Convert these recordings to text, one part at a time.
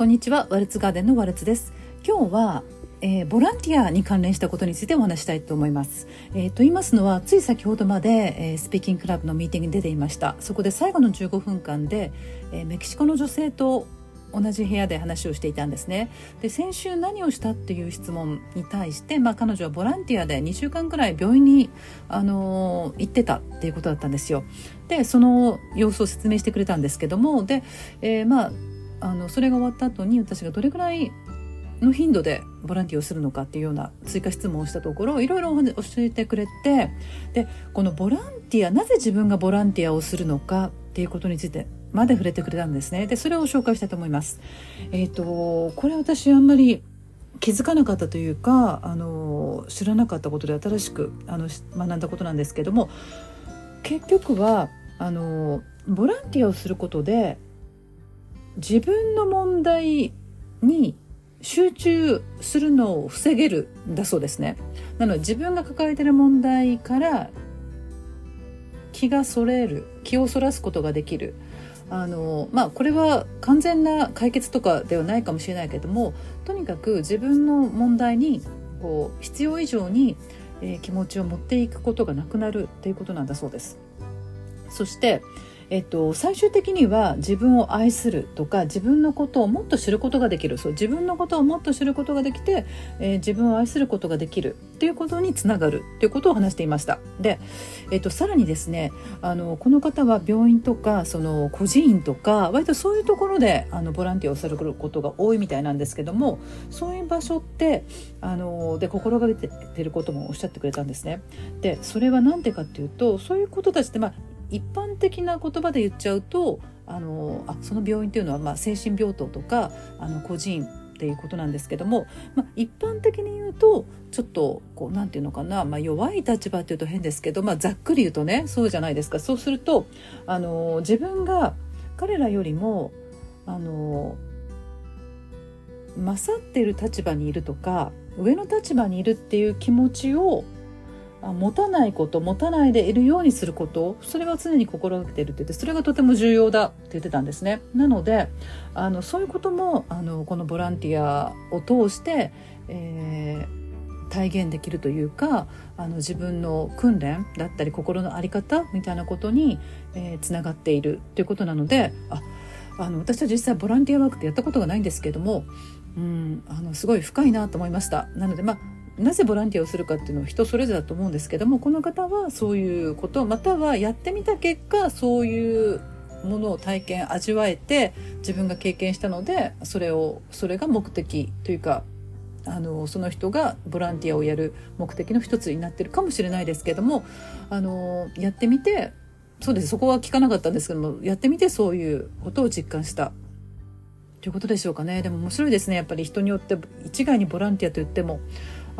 こんにちは。ワルツガーデンのワルツです。今日は、えー、ボランティアに関連したことについてお話したいと思います、えー、と言いますのはつい先ほどまで、えー、スピーキングクラブのミーティングに出ていました。そこで最後の15分間で、えー、メキシコの女性と同じ部屋で話をしていたんですね。で先週何をしたっていう質問に対して、まあ、彼女はボランティアで2週間くらい病院に、あのー、行ってたっていうことだったんですよ。でその様子を説明してくれたんですけどもで、えー、まああのそれが終わった後に私がどれぐらいの頻度でボランティアをするのかっていうような追加質問をしたところいろいろ教えてくれてでこのボランティアなぜ自分がボランティアをするのかっていうことについてまで触れてくれたんですねでそれを紹介したいと思います。えーと、これ私あんまり気づかなかったというかあの知らなかったことで新しくあの学んだことなんですけども結局はあのボランティアをすることで自分の問題に集中するのを防げるんだそうですね。なので自分が抱えてる問題から気がそれる気をそらすことができるあのまあこれは完全な解決とかではないかもしれないけどもとにかく自分の問題にこう必要以上に、えー、気持ちを持っていくことがなくなるっていうことなんだそうです。そしてえっと、最終的には自分を愛するとか自分のことをもっと知ることができるそう自分のことをもっと知ることができて、えー、自分を愛することができるっていうことにつながるっていうことを話していましたで、えっと、さらにですねあのこの方は病院とかその孤児院とか割とそういうところであのボランティアをされることが多いみたいなんですけどもそういう場所ってあので心がけてることもおっしゃってくれたんですね。でそれは何でかっていうとそういうことたちって、まあ、一般的な言葉で言っちゃうとあのあその病院っていうのは、まあ、精神病棟とかあの個人っていうことなんですけども、まあ、一般的に言うとちょっとこうなんていうのかな、まあ、弱い立場っていうと変ですけど、まあ、ざっくり言うとねそうじゃないですか。そうするとあの自分が彼らよりもあの勝っている立場にいるとか上の立場にいるっていう気持ちを持たないこと持たないでいるようにすることそれは常に心がけているって言ってそれがとても重要だって言ってたんですね。なのであのそういうこともあのこのボランティアを通して、えー、体現できるというかあの自分の訓練だったり心の在り方みたいなことに、えー、つながっているということなのでああの私は実際ボランティアワークってやったことがないんですけどもうん、あのすごい深いなと思いました。なのでまあなぜボランティアをするかっていうのは人それぞれだと思うんですけどもこの方はそういうことまたはやってみた結果そういうものを体験味わえて自分が経験したのでそれをそれが目的というかあのその人がボランティアをやる目的の一つになってるかもしれないですけどもあのやってみてそうです。そこは聞かなかったんですけどもやってみてそういうことを実感した。ということでしょうかね。でも面白いですね。やっぱり人によって一概にボランティアと言っても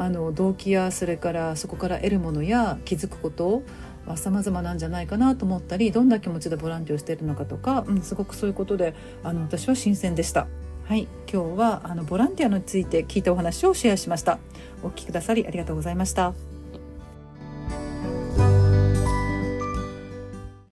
あの動機やそれからそこから得るものや気づくことは様々なんじゃないかなと思ったりどんな気持ちでボランティアをしているのかとか、うん、すごくそういうことであの私は新鮮でした。はい、今日はあのボランティアについて聞いたお話をシェアしました。お聞きくださりありがとうございました。